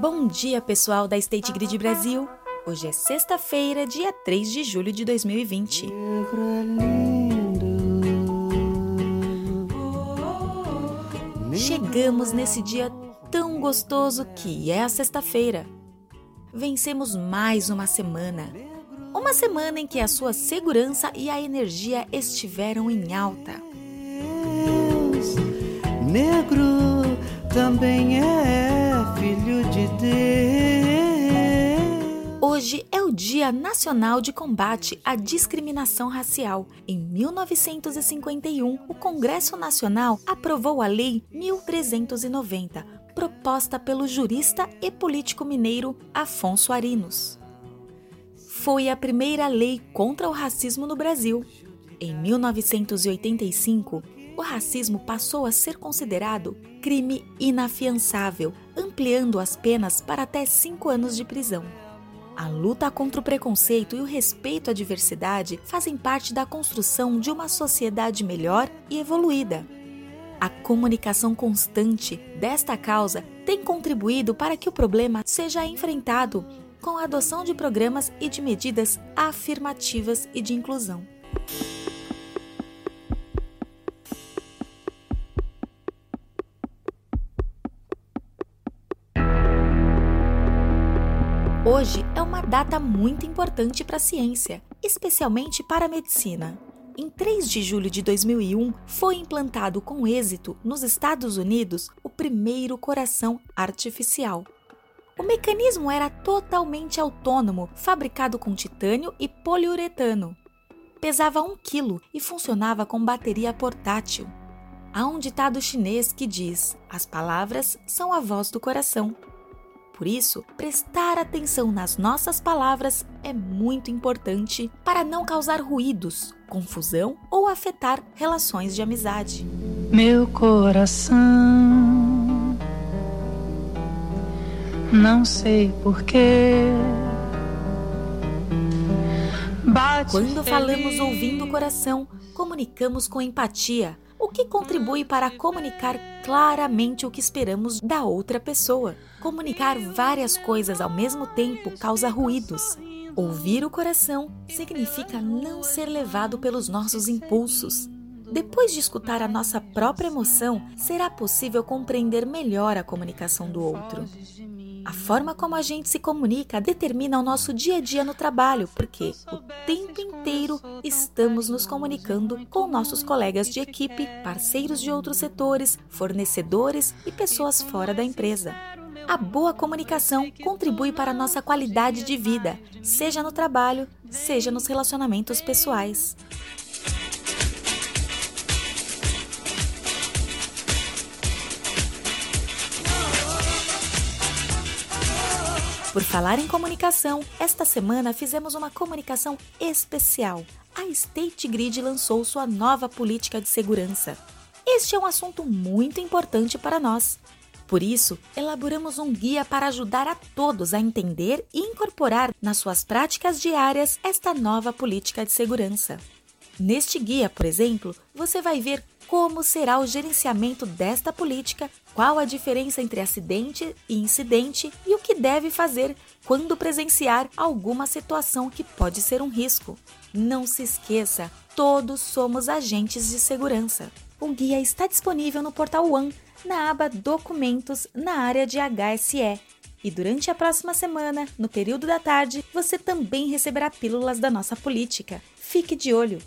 Bom dia, pessoal da State Grid Brasil. Hoje é sexta-feira, dia 3 de julho de 2020. Chegamos nesse dia tão gostoso que é a sexta-feira. Vencemos mais uma semana. Uma semana em que a sua segurança e a energia estiveram em alta. Negro também é de Deus. Hoje é o Dia Nacional de Combate à Discriminação Racial. Em 1951, o Congresso Nacional aprovou a Lei 1390, proposta pelo jurista e político mineiro Afonso Arinos. Foi a primeira lei contra o racismo no Brasil. Em 1985, o racismo passou a ser considerado crime inafiançável, ampliando as penas para até cinco anos de prisão. A luta contra o preconceito e o respeito à diversidade fazem parte da construção de uma sociedade melhor e evoluída. A comunicação constante desta causa tem contribuído para que o problema seja enfrentado com a adoção de programas e de medidas afirmativas e de inclusão. Hoje é uma data muito importante para a ciência, especialmente para a medicina. Em 3 de julho de 2001, foi implantado com êxito nos Estados Unidos o primeiro coração artificial. O mecanismo era totalmente autônomo, fabricado com titânio e poliuretano. Pesava 1 kg e funcionava com bateria portátil. Há um ditado chinês que diz: as palavras são a voz do coração. Por isso, prestar atenção nas nossas palavras é muito importante para não causar ruídos, confusão ou afetar relações de amizade. Meu coração, não sei porquê. Quando falamos ouvindo o coração, comunicamos com empatia, o que contribui para comunicar claramente o que esperamos da outra pessoa. Comunicar várias coisas ao mesmo tempo causa ruídos. Ouvir o coração significa não ser levado pelos nossos impulsos. Depois de escutar a nossa própria emoção, será possível compreender melhor a comunicação do outro. A forma como a gente se comunica determina o nosso dia a dia no trabalho, porque o tempo inteiro estamos nos comunicando com nossos colegas de equipe, parceiros de outros setores, fornecedores e pessoas fora da empresa. A boa comunicação contribui para a nossa qualidade de vida, seja no trabalho, seja nos relacionamentos pessoais. Por falar em comunicação, esta semana fizemos uma comunicação especial. A State Grid lançou sua nova política de segurança. Este é um assunto muito importante para nós. Por isso, elaboramos um guia para ajudar a todos a entender e incorporar nas suas práticas diárias esta nova política de segurança. Neste guia, por exemplo, você vai ver como será o gerenciamento desta política, qual a diferença entre acidente e incidente e o que deve fazer quando presenciar alguma situação que pode ser um risco. Não se esqueça, todos somos agentes de segurança. O guia está disponível no portal One, na aba Documentos, na área de HSE. E durante a próxima semana, no período da tarde, você também receberá pílulas da nossa política. Fique de olho!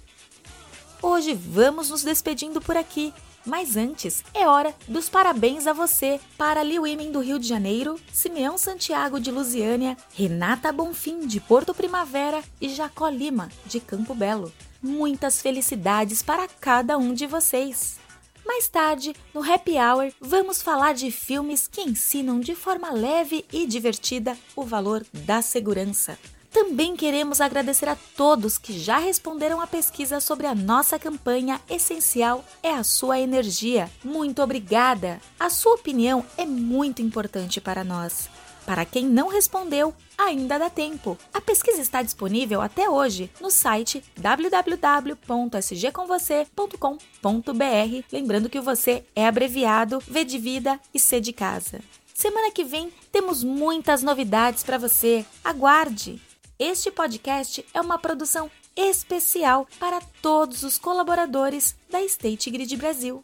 Hoje vamos nos despedindo por aqui. Mas antes, é hora dos parabéns a você para Liu Women do Rio de Janeiro, Simeão Santiago de Lusiânia, Renata Bonfim de Porto Primavera e Jacó Lima de Campo Belo. Muitas felicidades para cada um de vocês! Mais tarde, no Happy Hour, vamos falar de filmes que ensinam de forma leve e divertida o valor da segurança. Também queremos agradecer a todos que já responderam à pesquisa sobre a nossa campanha Essencial é a Sua Energia. Muito obrigada! A sua opinião é muito importante para nós. Para quem não respondeu, ainda dá tempo. A pesquisa está disponível até hoje no site www.sgcomvocê.com.br. Lembrando que o você é abreviado V de vida e C de casa. Semana que vem temos muitas novidades para você. Aguarde! Este podcast é uma produção especial para todos os colaboradores da State Grid Brasil.